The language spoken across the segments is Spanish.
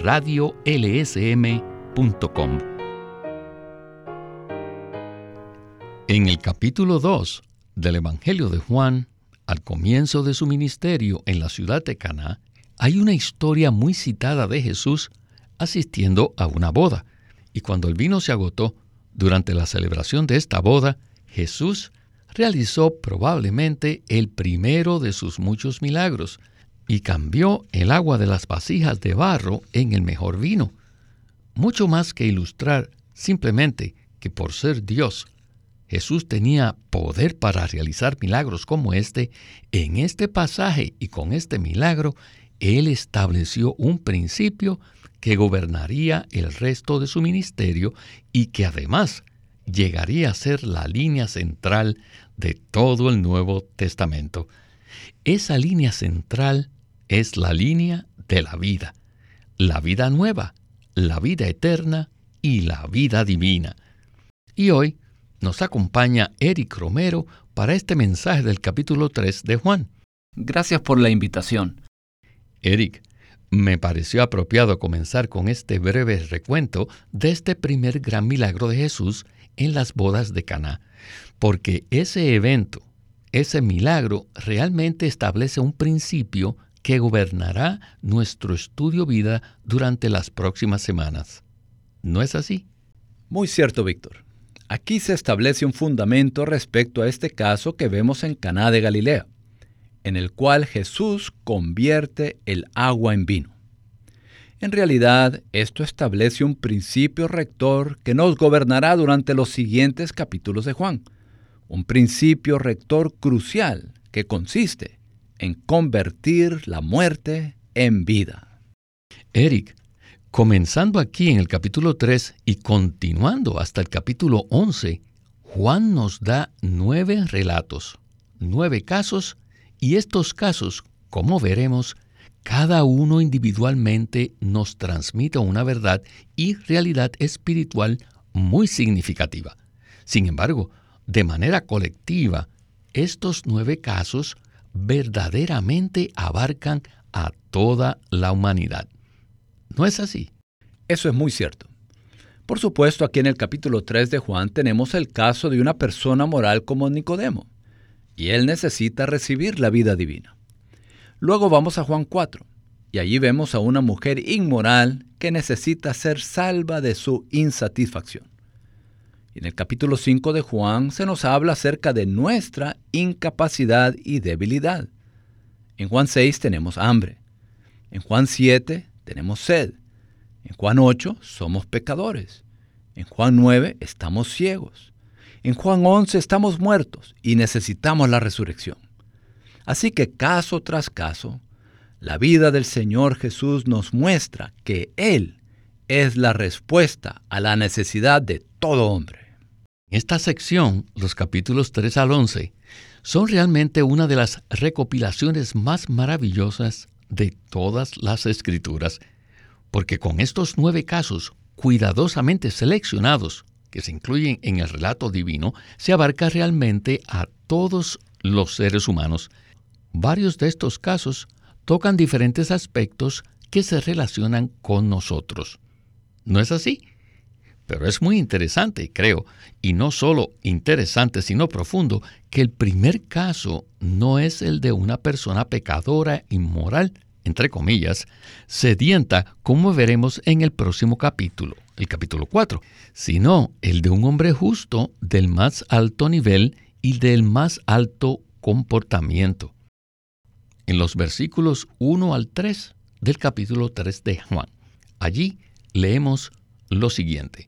radiolsm.com. En el capítulo 2 del Evangelio de Juan, al comienzo de su ministerio en la ciudad de Caná, hay una historia muy citada de Jesús asistiendo a una boda. Y cuando el vino se agotó, durante la celebración de esta boda, Jesús realizó probablemente el primero de sus muchos milagros, y cambió el agua de las vasijas de barro en el mejor vino. Mucho más que ilustrar simplemente que por ser Dios, Jesús tenía poder para realizar milagros como este, en este pasaje y con este milagro, Él estableció un principio que gobernaría el resto de su ministerio y que además llegaría a ser la línea central de todo el Nuevo Testamento. Esa línea central es la línea de la vida, la vida nueva, la vida eterna y la vida divina. Y hoy nos acompaña Eric Romero para este mensaje del capítulo 3 de Juan. Gracias por la invitación. Eric, me pareció apropiado comenzar con este breve recuento de este primer gran milagro de Jesús en las bodas de Caná, porque ese evento, ese milagro realmente establece un principio que gobernará nuestro estudio vida durante las próximas semanas. ¿No es así? Muy cierto, Víctor. Aquí se establece un fundamento respecto a este caso que vemos en Caná de Galilea, en el cual Jesús convierte el agua en vino. En realidad, esto establece un principio rector que nos gobernará durante los siguientes capítulos de Juan, un principio rector crucial que consiste en convertir la muerte en vida. Eric, comenzando aquí en el capítulo 3 y continuando hasta el capítulo 11, Juan nos da nueve relatos, nueve casos, y estos casos, como veremos, cada uno individualmente nos transmite una verdad y realidad espiritual muy significativa. Sin embargo, de manera colectiva, estos nueve casos verdaderamente abarcan a toda la humanidad. ¿No es así? Eso es muy cierto. Por supuesto, aquí en el capítulo 3 de Juan tenemos el caso de una persona moral como Nicodemo, y él necesita recibir la vida divina. Luego vamos a Juan 4, y allí vemos a una mujer inmoral que necesita ser salva de su insatisfacción. En el capítulo 5 de Juan se nos habla acerca de nuestra incapacidad y debilidad. En Juan 6 tenemos hambre. En Juan 7 tenemos sed. En Juan 8 somos pecadores. En Juan 9 estamos ciegos. En Juan 11 estamos muertos y necesitamos la resurrección. Así que caso tras caso, la vida del Señor Jesús nos muestra que Él es la respuesta a la necesidad de todo hombre. Esta sección, los capítulos 3 al 11, son realmente una de las recopilaciones más maravillosas de todas las escrituras, porque con estos nueve casos cuidadosamente seleccionados que se incluyen en el relato divino, se abarca realmente a todos los seres humanos. Varios de estos casos tocan diferentes aspectos que se relacionan con nosotros. ¿No es así? Pero es muy interesante, creo, y no solo interesante, sino profundo, que el primer caso no es el de una persona pecadora, inmoral, entre comillas, sedienta, como veremos en el próximo capítulo, el capítulo 4, sino el de un hombre justo del más alto nivel y del más alto comportamiento. En los versículos 1 al 3 del capítulo 3 de Juan, allí leemos lo siguiente.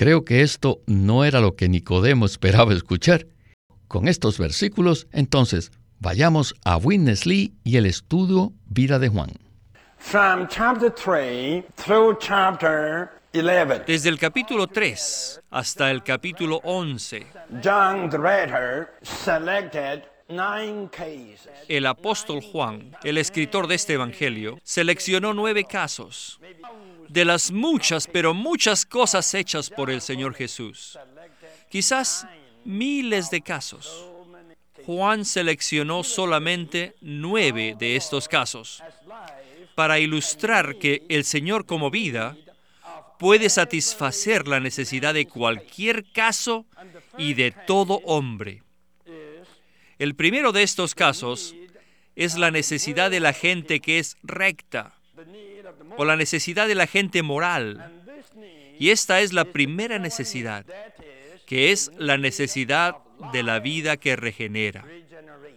Creo que esto no era lo que Nicodemo esperaba escuchar. Con estos versículos, entonces, vayamos a Witness Lee y el estudio Vida de Juan. Desde el capítulo 3 hasta el capítulo 11, el apóstol Juan, el escritor de este Evangelio, seleccionó nueve casos de las muchas, pero muchas cosas hechas por el Señor Jesús. Quizás miles de casos. Juan seleccionó solamente nueve de estos casos para ilustrar que el Señor como vida puede satisfacer la necesidad de cualquier caso y de todo hombre. El primero de estos casos es la necesidad de la gente que es recta o la necesidad de la gente moral. Y esta es la primera necesidad, que es la necesidad de la vida que regenera.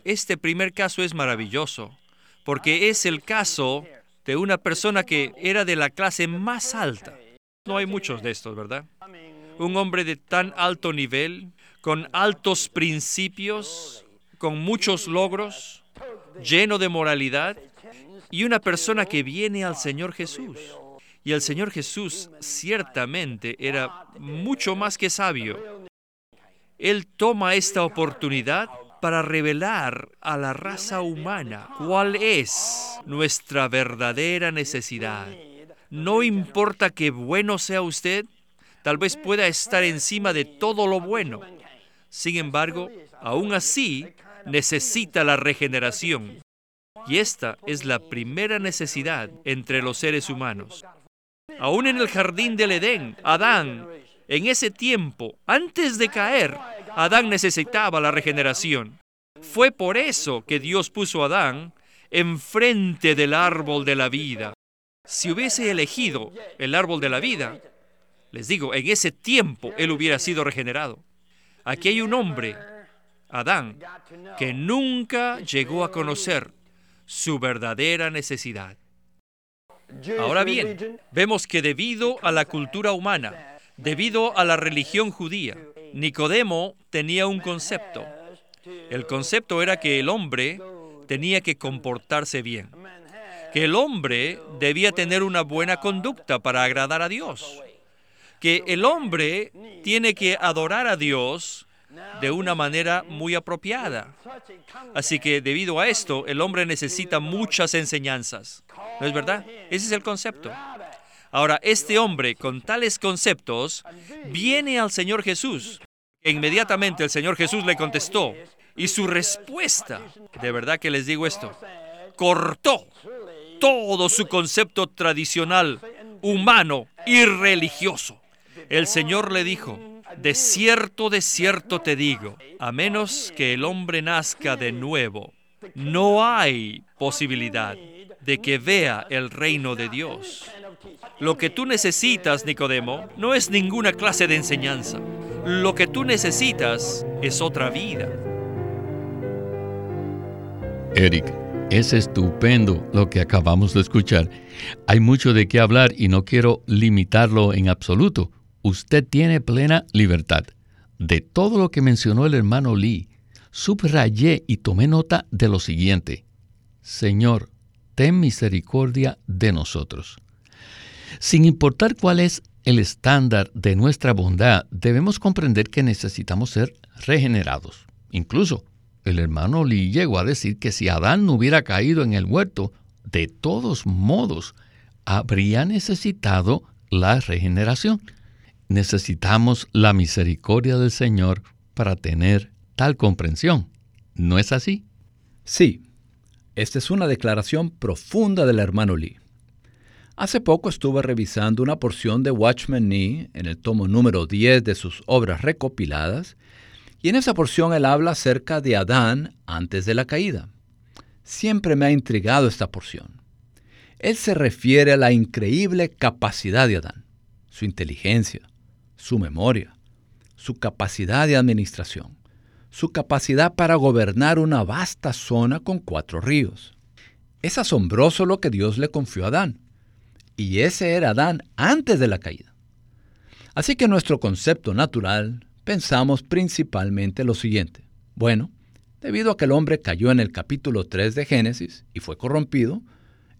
Este primer caso es maravilloso, porque es el caso de una persona que era de la clase más alta. No hay muchos de estos, ¿verdad? Un hombre de tan alto nivel, con altos principios, con muchos logros, lleno de moralidad, y una persona que viene al Señor Jesús. Y el Señor Jesús ciertamente era mucho más que sabio. Él toma esta oportunidad para revelar a la raza humana cuál es nuestra verdadera necesidad. No importa qué bueno sea usted, tal vez pueda estar encima de todo lo bueno. Sin embargo, aún así, necesita la regeneración. Y esta es la primera necesidad entre los seres humanos. Aún en el jardín del Edén, Adán, en ese tiempo, antes de caer, Adán necesitaba la regeneración. Fue por eso que Dios puso a Adán enfrente del árbol de la vida. Si hubiese elegido el árbol de la vida, les digo, en ese tiempo él hubiera sido regenerado. Aquí hay un hombre, Adán, que nunca llegó a conocer su verdadera necesidad. Ahora bien, vemos que debido a la cultura humana, debido a la religión judía, Nicodemo tenía un concepto. El concepto era que el hombre tenía que comportarse bien, que el hombre debía tener una buena conducta para agradar a Dios, que el hombre tiene que adorar a Dios de una manera muy apropiada. Así que debido a esto, el hombre necesita muchas enseñanzas. ¿No es verdad? Ese es el concepto. Ahora, este hombre con tales conceptos viene al Señor Jesús. inmediatamente el Señor Jesús le contestó. Y su respuesta, de verdad que les digo esto, cortó todo su concepto tradicional, humano y religioso. El Señor le dijo, de cierto, de cierto te digo, a menos que el hombre nazca de nuevo, no hay posibilidad de que vea el reino de Dios. Lo que tú necesitas, Nicodemo, no es ninguna clase de enseñanza. Lo que tú necesitas es otra vida. Eric, es estupendo lo que acabamos de escuchar. Hay mucho de qué hablar y no quiero limitarlo en absoluto usted tiene plena libertad. De todo lo que mencionó el hermano Lee, subrayé y tomé nota de lo siguiente. Señor, ten misericordia de nosotros. Sin importar cuál es el estándar de nuestra bondad, debemos comprender que necesitamos ser regenerados. Incluso el hermano Lee llegó a decir que si Adán no hubiera caído en el huerto, de todos modos, habría necesitado la regeneración necesitamos la misericordia del Señor para tener tal comprensión. ¿No es así? Sí, esta es una declaración profunda del hermano Lee. Hace poco estuve revisando una porción de Watchman Nee en el tomo número 10 de sus obras recopiladas, y en esa porción él habla acerca de Adán antes de la caída. Siempre me ha intrigado esta porción. Él se refiere a la increíble capacidad de Adán, su inteligencia, su memoria, su capacidad de administración, su capacidad para gobernar una vasta zona con cuatro ríos. Es asombroso lo que Dios le confió a Adán. Y ese era Adán antes de la caída. Así que en nuestro concepto natural pensamos principalmente lo siguiente. Bueno, debido a que el hombre cayó en el capítulo 3 de Génesis y fue corrompido,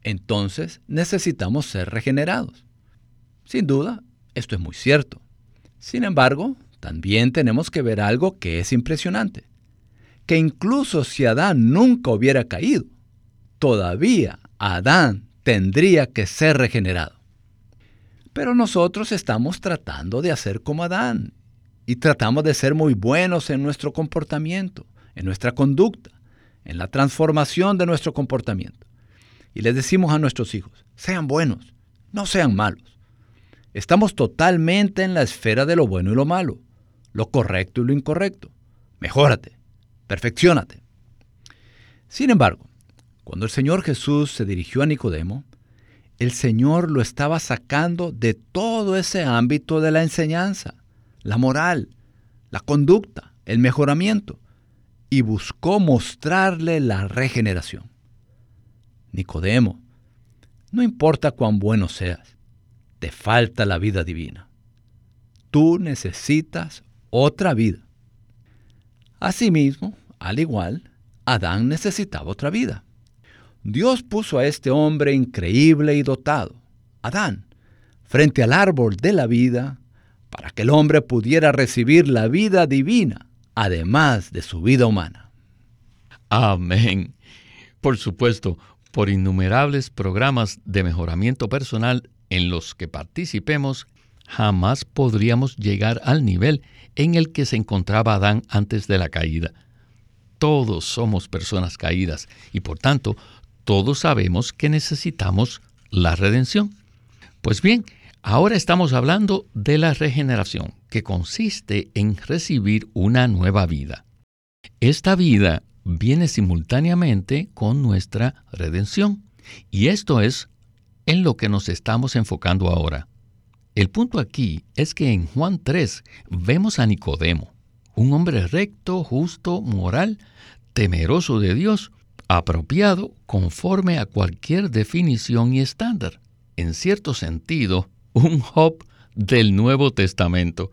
entonces necesitamos ser regenerados. Sin duda, esto es muy cierto. Sin embargo, también tenemos que ver algo que es impresionante, que incluso si Adán nunca hubiera caído, todavía Adán tendría que ser regenerado. Pero nosotros estamos tratando de hacer como Adán y tratamos de ser muy buenos en nuestro comportamiento, en nuestra conducta, en la transformación de nuestro comportamiento. Y les decimos a nuestros hijos, sean buenos, no sean malos. Estamos totalmente en la esfera de lo bueno y lo malo, lo correcto y lo incorrecto. Mejórate, perfeccionate. Sin embargo, cuando el Señor Jesús se dirigió a Nicodemo, el Señor lo estaba sacando de todo ese ámbito de la enseñanza, la moral, la conducta, el mejoramiento, y buscó mostrarle la regeneración. Nicodemo, no importa cuán bueno seas, te falta la vida divina. Tú necesitas otra vida. Asimismo, al igual, Adán necesitaba otra vida. Dios puso a este hombre increíble y dotado, Adán, frente al árbol de la vida, para que el hombre pudiera recibir la vida divina, además de su vida humana. Amén. Por supuesto, por innumerables programas de mejoramiento personal en los que participemos, jamás podríamos llegar al nivel en el que se encontraba Adán antes de la caída. Todos somos personas caídas y por tanto todos sabemos que necesitamos la redención. Pues bien, ahora estamos hablando de la regeneración, que consiste en recibir una nueva vida. Esta vida viene simultáneamente con nuestra redención, y esto es en lo que nos estamos enfocando ahora. El punto aquí es que en Juan 3 vemos a Nicodemo, un hombre recto, justo, moral, temeroso de Dios, apropiado conforme a cualquier definición y estándar. En cierto sentido, un Job del Nuevo Testamento.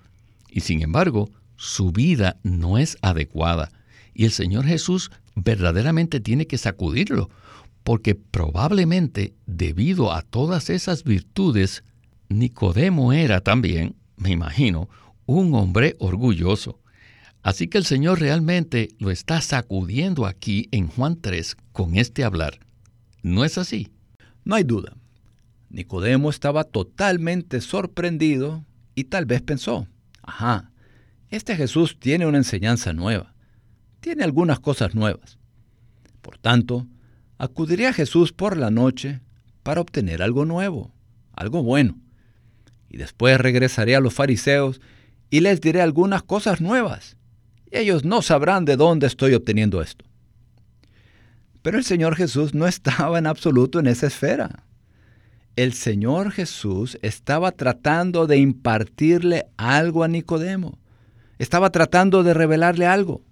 Y sin embargo, su vida no es adecuada. Y el Señor Jesús verdaderamente tiene que sacudirlo, porque probablemente debido a todas esas virtudes, Nicodemo era también, me imagino, un hombre orgulloso. Así que el Señor realmente lo está sacudiendo aquí en Juan 3 con este hablar. ¿No es así? No hay duda. Nicodemo estaba totalmente sorprendido y tal vez pensó, ajá, este Jesús tiene una enseñanza nueva, tiene algunas cosas nuevas. Por tanto, acudiría a Jesús por la noche para obtener algo nuevo, algo bueno. Y después regresaré a los fariseos y les diré algunas cosas nuevas ellos no sabrán de dónde estoy obteniendo esto. Pero el Señor Jesús no estaba en absoluto en esa esfera. El Señor Jesús estaba tratando de impartirle algo a Nicodemo. Estaba tratando de revelarle algo.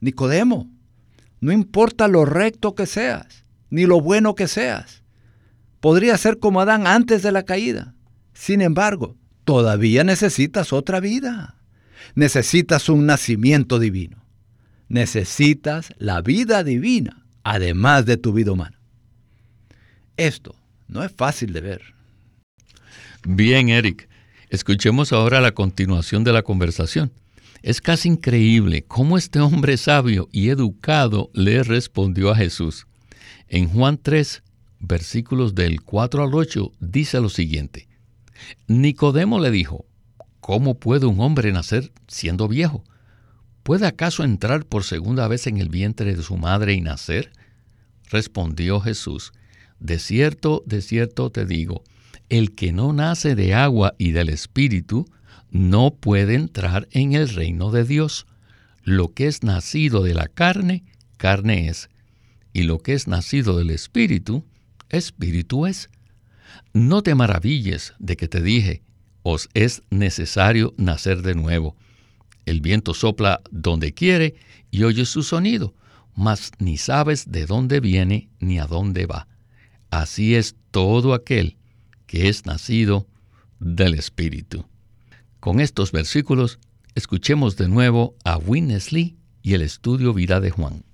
Nicodemo, no importa lo recto que seas, ni lo bueno que seas. Podría ser como Adán antes de la caída. Sin embargo, todavía necesitas otra vida necesitas un nacimiento divino. Necesitas la vida divina, además de tu vida humana. Esto no es fácil de ver. Bien, Eric. Escuchemos ahora la continuación de la conversación. Es casi increíble cómo este hombre sabio y educado le respondió a Jesús. En Juan 3, versículos del 4 al 8, dice lo siguiente. Nicodemo le dijo, ¿Cómo puede un hombre nacer siendo viejo? ¿Puede acaso entrar por segunda vez en el vientre de su madre y nacer? Respondió Jesús, De cierto, de cierto te digo, el que no nace de agua y del Espíritu, no puede entrar en el reino de Dios. Lo que es nacido de la carne, carne es, y lo que es nacido del Espíritu, espíritu es. No te maravilles de que te dije, os es necesario nacer de nuevo. El viento sopla donde quiere y oyes su sonido, mas ni sabes de dónde viene ni a dónde va. Así es todo aquel que es nacido del Espíritu. Con estos versículos, escuchemos de nuevo a Winnesley y el estudio Vida de Juan.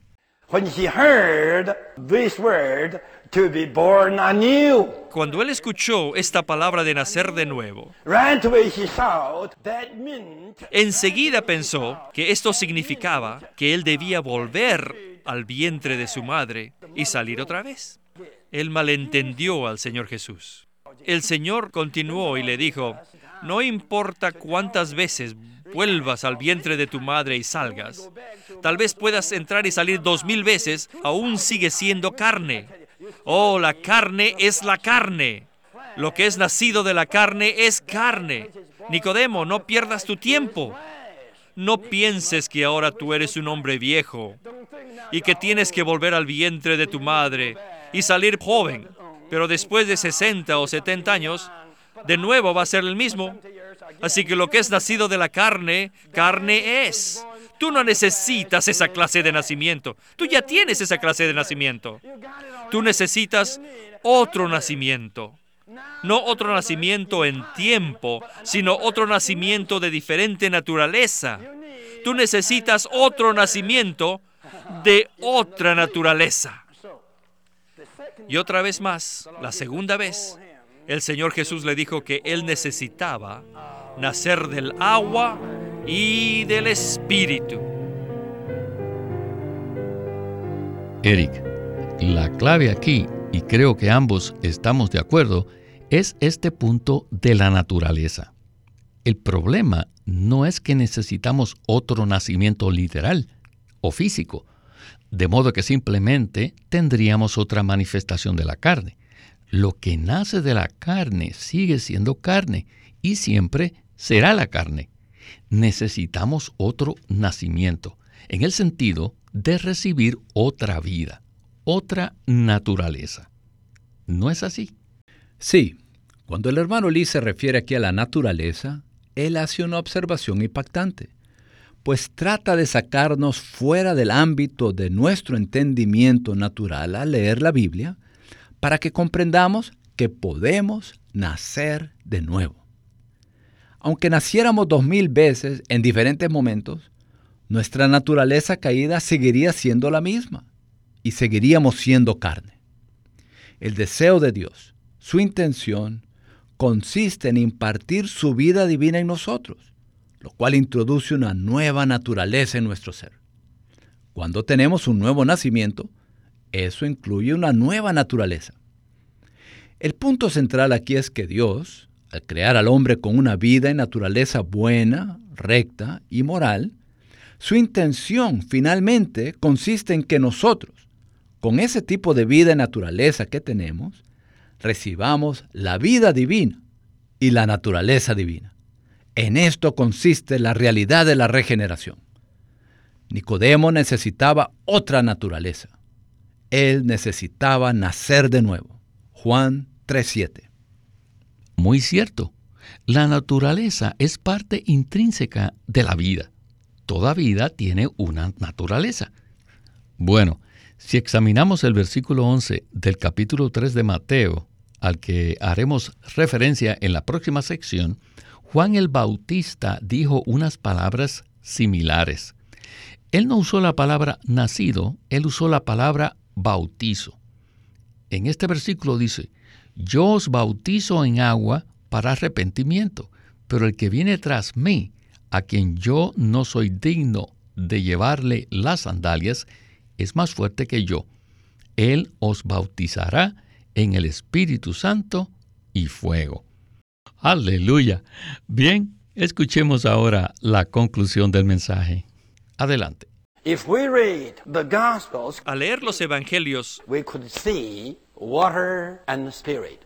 Cuando él escuchó esta palabra de nacer de nuevo, enseguida pensó que esto significaba que él debía volver al vientre de su madre y salir otra vez. Él malentendió al Señor Jesús. El Señor continuó y le dijo, no importa cuántas veces vuelvas al vientre de tu madre y salgas, tal vez puedas entrar y salir dos mil veces, aún sigue siendo carne. Oh, la carne es la carne. Lo que es nacido de la carne es carne. Nicodemo, no pierdas tu tiempo. No pienses que ahora tú eres un hombre viejo y que tienes que volver al vientre de tu madre y salir joven, pero después de 60 o 70 años, de nuevo va a ser el mismo. Así que lo que es nacido de la carne, carne es. Tú no necesitas esa clase de nacimiento. Tú ya tienes esa clase de nacimiento. Tú necesitas otro nacimiento. No otro nacimiento en tiempo, sino otro nacimiento de diferente naturaleza. Tú necesitas otro nacimiento de otra naturaleza. Y otra vez más, la segunda vez, el Señor Jesús le dijo que él necesitaba nacer del agua y del espíritu. Eric, la clave aquí, y creo que ambos estamos de acuerdo, es este punto de la naturaleza. El problema no es que necesitamos otro nacimiento literal o físico, de modo que simplemente tendríamos otra manifestación de la carne. Lo que nace de la carne sigue siendo carne y siempre será la carne. Necesitamos otro nacimiento, en el sentido de recibir otra vida, otra naturaleza. ¿No es así? Sí. Cuando el hermano Lee se refiere aquí a la naturaleza, él hace una observación impactante pues trata de sacarnos fuera del ámbito de nuestro entendimiento natural al leer la Biblia, para que comprendamos que podemos nacer de nuevo. Aunque naciéramos dos mil veces en diferentes momentos, nuestra naturaleza caída seguiría siendo la misma y seguiríamos siendo carne. El deseo de Dios, su intención, consiste en impartir su vida divina en nosotros lo cual introduce una nueva naturaleza en nuestro ser. Cuando tenemos un nuevo nacimiento, eso incluye una nueva naturaleza. El punto central aquí es que Dios, al crear al hombre con una vida y naturaleza buena, recta y moral, su intención finalmente consiste en que nosotros, con ese tipo de vida y naturaleza que tenemos, recibamos la vida divina y la naturaleza divina. En esto consiste la realidad de la regeneración. Nicodemo necesitaba otra naturaleza. Él necesitaba nacer de nuevo. Juan 3.7. Muy cierto. La naturaleza es parte intrínseca de la vida. Toda vida tiene una naturaleza. Bueno, si examinamos el versículo 11 del capítulo 3 de Mateo, al que haremos referencia en la próxima sección, Juan el Bautista dijo unas palabras similares. Él no usó la palabra nacido, él usó la palabra bautizo. En este versículo dice, yo os bautizo en agua para arrepentimiento, pero el que viene tras mí, a quien yo no soy digno de llevarle las sandalias, es más fuerte que yo. Él os bautizará en el Espíritu Santo y fuego. Aleluya. Bien, escuchemos ahora la conclusión del mensaje. Adelante. Al leer los evangelios,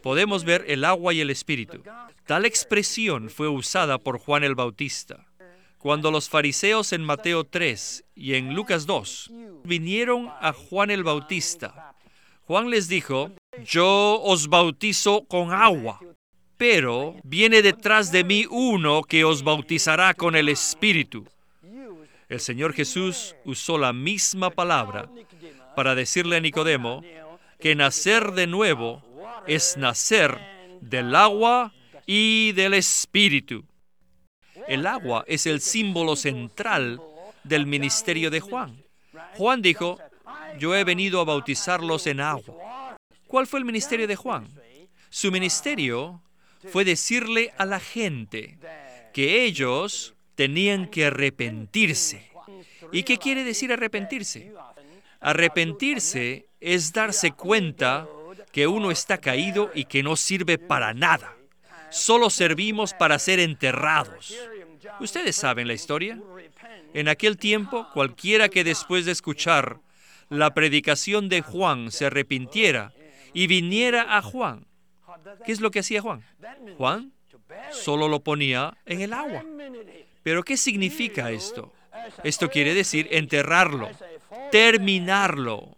podemos ver el agua y el espíritu. Tal expresión fue usada por Juan el Bautista. Cuando los fariseos en Mateo 3 y en Lucas 2 vinieron a Juan el Bautista, Juan les dijo, yo os bautizo con agua, pero viene detrás de mí uno que os bautizará con el Espíritu. El Señor Jesús usó la misma palabra para decirle a Nicodemo que nacer de nuevo es nacer del agua y del Espíritu. El agua es el símbolo central del ministerio de Juan. Juan dijo, yo he venido a bautizarlos en agua. ¿Cuál fue el ministerio de Juan? Su ministerio fue decirle a la gente que ellos tenían que arrepentirse. ¿Y qué quiere decir arrepentirse? Arrepentirse es darse cuenta que uno está caído y que no sirve para nada. Solo servimos para ser enterrados. Ustedes saben la historia. En aquel tiempo, cualquiera que después de escuchar la predicación de Juan se arrepintiera y viniera a Juan, ¿qué es lo que hacía Juan? Juan solo lo ponía en el agua. Pero ¿qué significa esto? Esto quiere decir enterrarlo, terminarlo.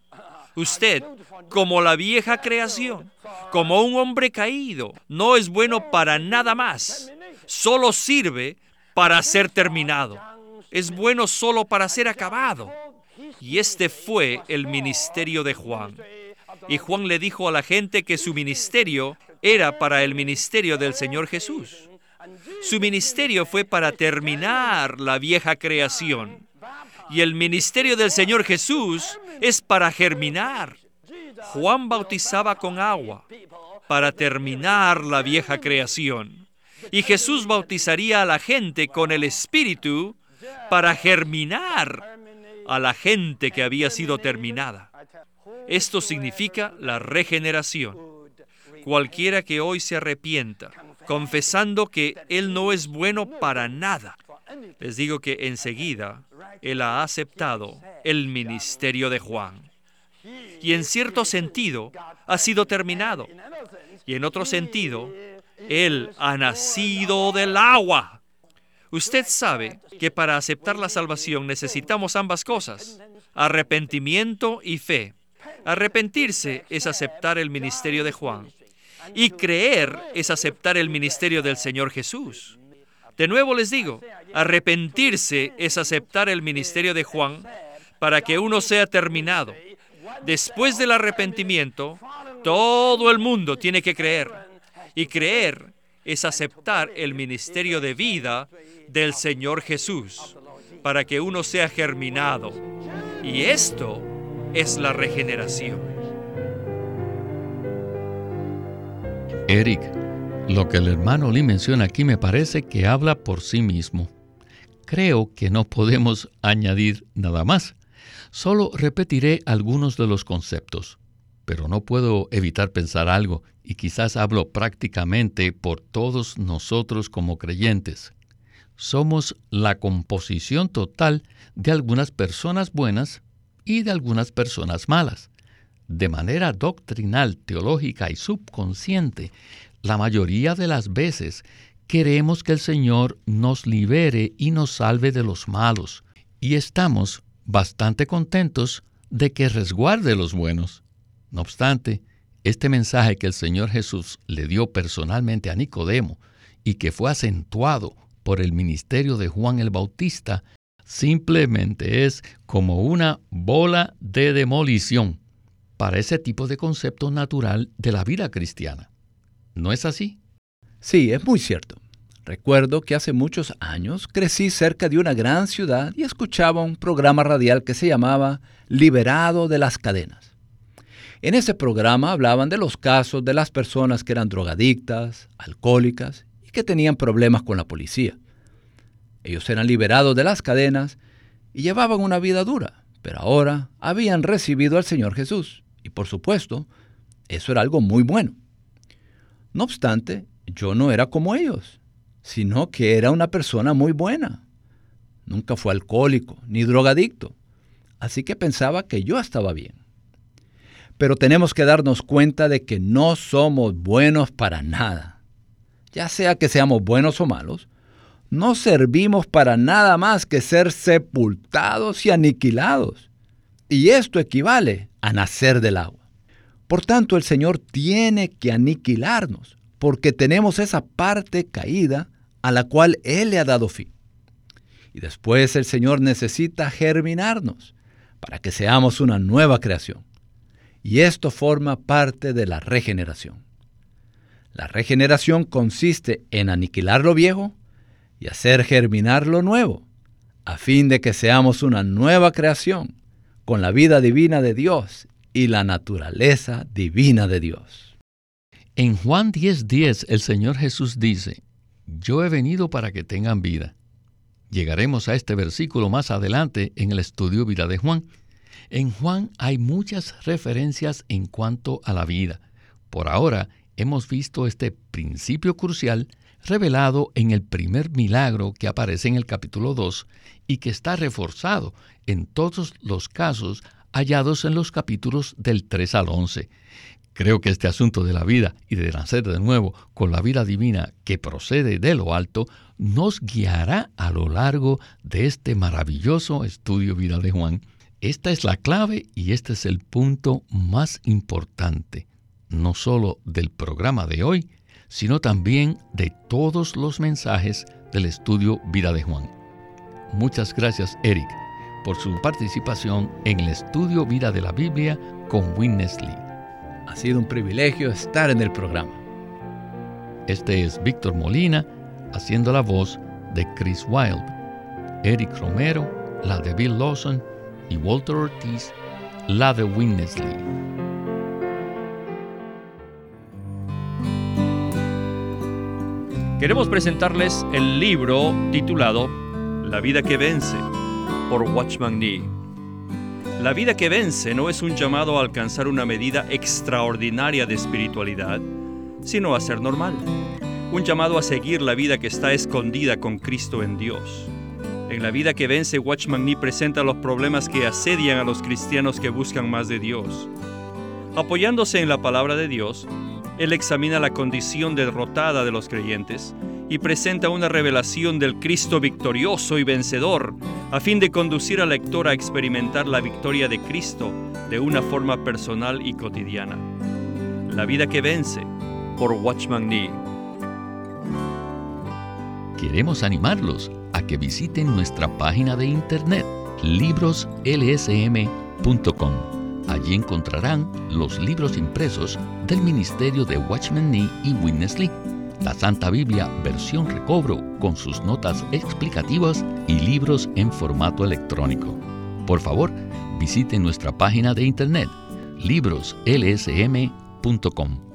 Usted, como la vieja creación, como un hombre caído, no es bueno para nada más. Solo sirve para ser terminado. Es bueno solo para ser acabado. Y este fue el ministerio de Juan. Y Juan le dijo a la gente que su ministerio era para el ministerio del Señor Jesús. Su ministerio fue para terminar la vieja creación. Y el ministerio del Señor Jesús es para germinar. Juan bautizaba con agua para terminar la vieja creación. Y Jesús bautizaría a la gente con el Espíritu para germinar a la gente que había sido terminada. Esto significa la regeneración. Cualquiera que hoy se arrepienta, confesando que Él no es bueno para nada, les digo que enseguida Él ha aceptado el ministerio de Juan. Y en cierto sentido ha sido terminado. Y en otro sentido, Él ha nacido del agua Usted sabe que para aceptar la salvación necesitamos ambas cosas, arrepentimiento y fe. Arrepentirse es aceptar el ministerio de Juan y creer es aceptar el ministerio del Señor Jesús. De nuevo les digo, arrepentirse es aceptar el ministerio de Juan para que uno sea terminado. Después del arrepentimiento, todo el mundo tiene que creer. Y creer es aceptar el ministerio de vida del Señor Jesús para que uno sea germinado. Y esto es la regeneración. Eric, lo que el hermano Lee menciona aquí me parece que habla por sí mismo. Creo que no podemos añadir nada más. Solo repetiré algunos de los conceptos, pero no puedo evitar pensar algo, y quizás hablo prácticamente por todos nosotros como creyentes somos la composición total de algunas personas buenas y de algunas personas malas. De manera doctrinal, teológica y subconsciente, la mayoría de las veces queremos que el Señor nos libere y nos salve de los malos, y estamos bastante contentos de que resguarde los buenos. No obstante, este mensaje que el Señor Jesús le dio personalmente a Nicodemo y que fue acentuado por el ministerio de Juan el Bautista simplemente es como una bola de demolición para ese tipo de concepto natural de la vida cristiana. ¿No es así? Sí, es muy cierto. Recuerdo que hace muchos años crecí cerca de una gran ciudad y escuchaba un programa radial que se llamaba Liberado de las Cadenas. En ese programa hablaban de los casos de las personas que eran drogadictas, alcohólicas que tenían problemas con la policía. Ellos eran liberados de las cadenas y llevaban una vida dura, pero ahora habían recibido al Señor Jesús. Y por supuesto, eso era algo muy bueno. No obstante, yo no era como ellos, sino que era una persona muy buena. Nunca fue alcohólico ni drogadicto, así que pensaba que yo estaba bien. Pero tenemos que darnos cuenta de que no somos buenos para nada ya sea que seamos buenos o malos, no servimos para nada más que ser sepultados y aniquilados. Y esto equivale a nacer del agua. Por tanto, el Señor tiene que aniquilarnos, porque tenemos esa parte caída a la cual Él le ha dado fin. Y después el Señor necesita germinarnos para que seamos una nueva creación. Y esto forma parte de la regeneración. La regeneración consiste en aniquilar lo viejo y hacer germinar lo nuevo, a fin de que seamos una nueva creación, con la vida divina de Dios y la naturaleza divina de Dios. En Juan 10:10 el Señor Jesús dice, Yo he venido para que tengan vida. Llegaremos a este versículo más adelante en el estudio Vida de Juan. En Juan hay muchas referencias en cuanto a la vida. Por ahora hemos visto este principio crucial revelado en el primer milagro que aparece en el capítulo 2 y que está reforzado en todos los casos hallados en los capítulos del 3 al 11. Creo que este asunto de la vida y de nacer de nuevo con la vida divina que procede de lo alto nos guiará a lo largo de este maravilloso estudio vida de Juan. Esta es la clave y este es el punto más importante, no solo del programa de hoy, sino también de todos los mensajes del estudio Vida de Juan. Muchas gracias, Eric, por su participación en el estudio Vida de la Biblia con Witness Lee. Ha sido un privilegio estar en el programa. Este es Víctor Molina haciendo la voz de Chris Wilde, Eric Romero, la de Bill Lawson y Walter Ortiz, la de Witness Lee. Queremos presentarles el libro titulado La vida que vence por Watchman Nee. La vida que vence no es un llamado a alcanzar una medida extraordinaria de espiritualidad, sino a ser normal. Un llamado a seguir la vida que está escondida con Cristo en Dios. En la vida que vence, Watchman Nee presenta los problemas que asedian a los cristianos que buscan más de Dios. Apoyándose en la palabra de Dios, él examina la condición derrotada de los creyentes y presenta una revelación del Cristo victorioso y vencedor, a fin de conducir al lector a experimentar la victoria de Cristo de una forma personal y cotidiana. La vida que vence, por Watchman Nee. Queremos animarlos a que visiten nuestra página de internet libroslsm.com. Allí encontrarán los libros impresos del ministerio de Watchman Nee y Witness Lee la Santa Biblia versión recobro con sus notas explicativas y libros en formato electrónico. Por favor, visite nuestra página de internet libroslsm.com